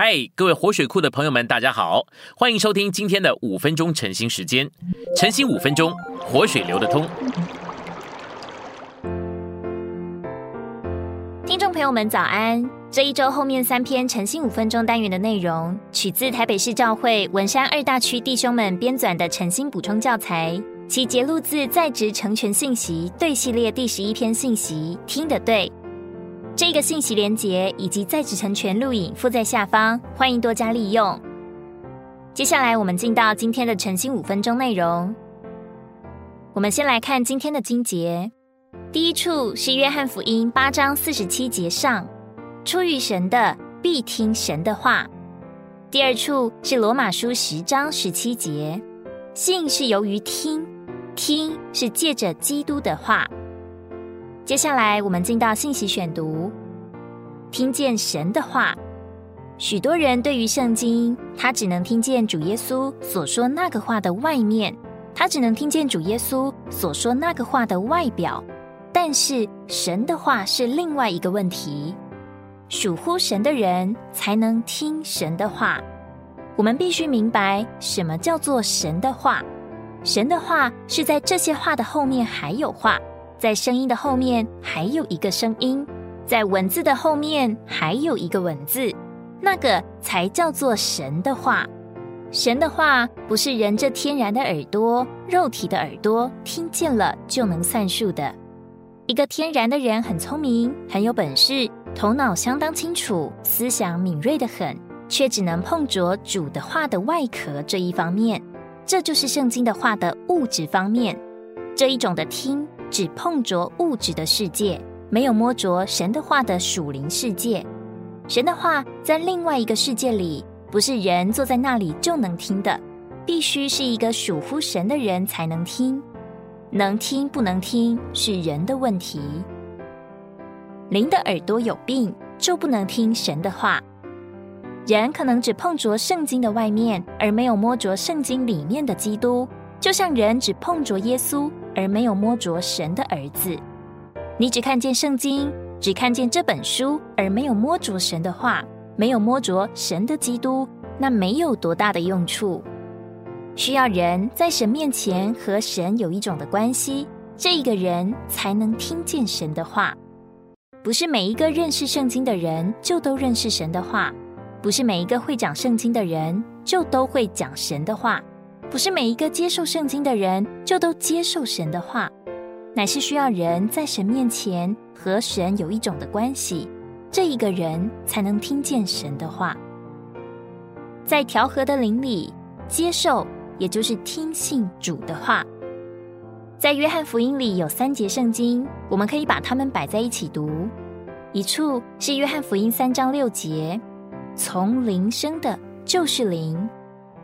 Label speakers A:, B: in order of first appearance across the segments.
A: 嗨，各位活水库的朋友们，大家好，欢迎收听今天的五分钟晨兴时间。晨兴五分钟，活水流得通。
B: 听众朋友们，早安！这一周后面三篇晨兴五分钟单元的内容，取自台北市教会文山二大区弟兄们编纂的晨兴补充教材，其节录自在职成全信息对系列第十一篇信息，听得对。这个信息连结以及在职成全录影附在下方，欢迎多加利用。接下来我们进到今天的晨兴五分钟内容。我们先来看今天的经节，第一处是约翰福音八章四十七节上，出于神的必听神的话；第二处是罗马书十章十七节，信是由于听，听是借着基督的话。接下来，我们进到信息选读，听见神的话。许多人对于圣经，他只能听见主耶稣所说那个话的外面，他只能听见主耶稣所说那个话的外表。但是神的话是另外一个问题，属乎神的人才能听神的话。我们必须明白什么叫做神的话。神的话是在这些话的后面还有话。在声音的后面还有一个声音，在文字的后面还有一个文字，那个才叫做神的话。神的话不是人这天然的耳朵、肉体的耳朵听见了就能算数的。一个天然的人很聪明、很有本事，头脑相当清楚，思想敏锐的很，却只能碰着主的话的外壳这一方面。这就是圣经的话的物质方面，这一种的听。只碰着物质的世界，没有摸着神的话的属灵世界。神的话在另外一个世界里，不是人坐在那里就能听的，必须是一个属乎神的人才能听。能听不能听是人的问题。灵的耳朵有病，就不能听神的话。人可能只碰着圣经的外面，而没有摸着圣经里面的基督，就像人只碰着耶稣。而没有摸着神的儿子，你只看见圣经，只看见这本书，而没有摸着神的话，没有摸着神的基督，那没有多大的用处。需要人在神面前和神有一种的关系，这一个人才能听见神的话。不是每一个认识圣经的人就都认识神的话，不是每一个会讲圣经的人就都会讲神的话。不是每一个接受圣经的人就都接受神的话，乃是需要人在神面前和神有一种的关系，这一个人才能听见神的话。在调和的灵里接受，也就是听信主的话。在约翰福音里有三节圣经，我们可以把它们摆在一起读。一处是约翰福音三章六节：“从灵生的，就是灵。”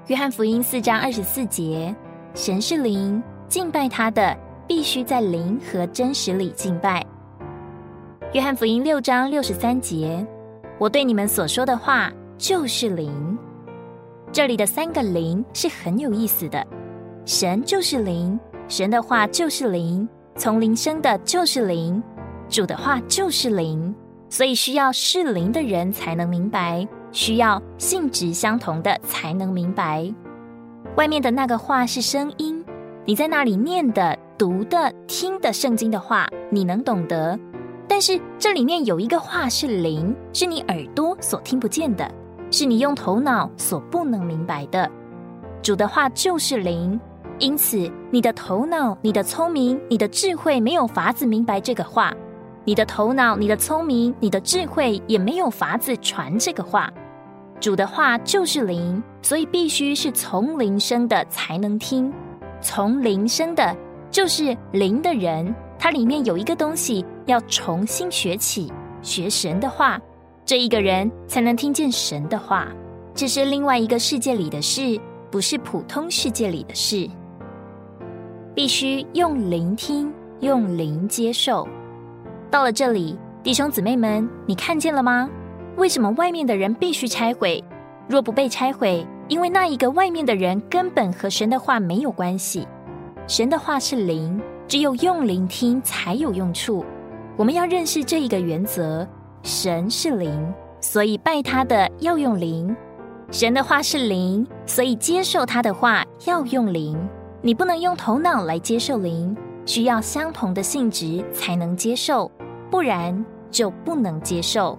B: 约翰福音四章二十四节，神是灵，敬拜他的必须在灵和真实里敬拜。约翰福音六章六十三节，我对你们所说的话就是灵。这里的三个灵是很有意思的，神就是灵，神的话就是灵，从灵生的就是灵，主的话就是灵，所以需要是灵的人才能明白。需要性质相同的才能明白。外面的那个话是声音，你在那里念的、读的、听的圣经的话，你能懂得。但是这里面有一个话是灵，是你耳朵所听不见的，是你用头脑所不能明白的。主的话就是灵，因此你的头脑、你的聪明、你的智慧没有法子明白这个话，你的头脑、你的聪明、你的智慧也没有法子传这个话。主的话就是灵，所以必须是从灵生的才能听。从灵生的，就是灵的人，他里面有一个东西要重新学起，学神的话，这一个人才能听见神的话。这是另外一个世界里的事，不是普通世界里的事。必须用聆听，用灵接受。到了这里，弟兄姊妹们，你看见了吗？为什么外面的人必须拆毁？若不被拆毁，因为那一个外面的人根本和神的话没有关系。神的话是灵，只有用灵听才有用处。我们要认识这一个原则：神是灵，所以拜他的要用灵。神的话是灵，所以接受他的话要用灵。你不能用头脑来接受灵，需要相同的性质才能接受，不然就不能接受。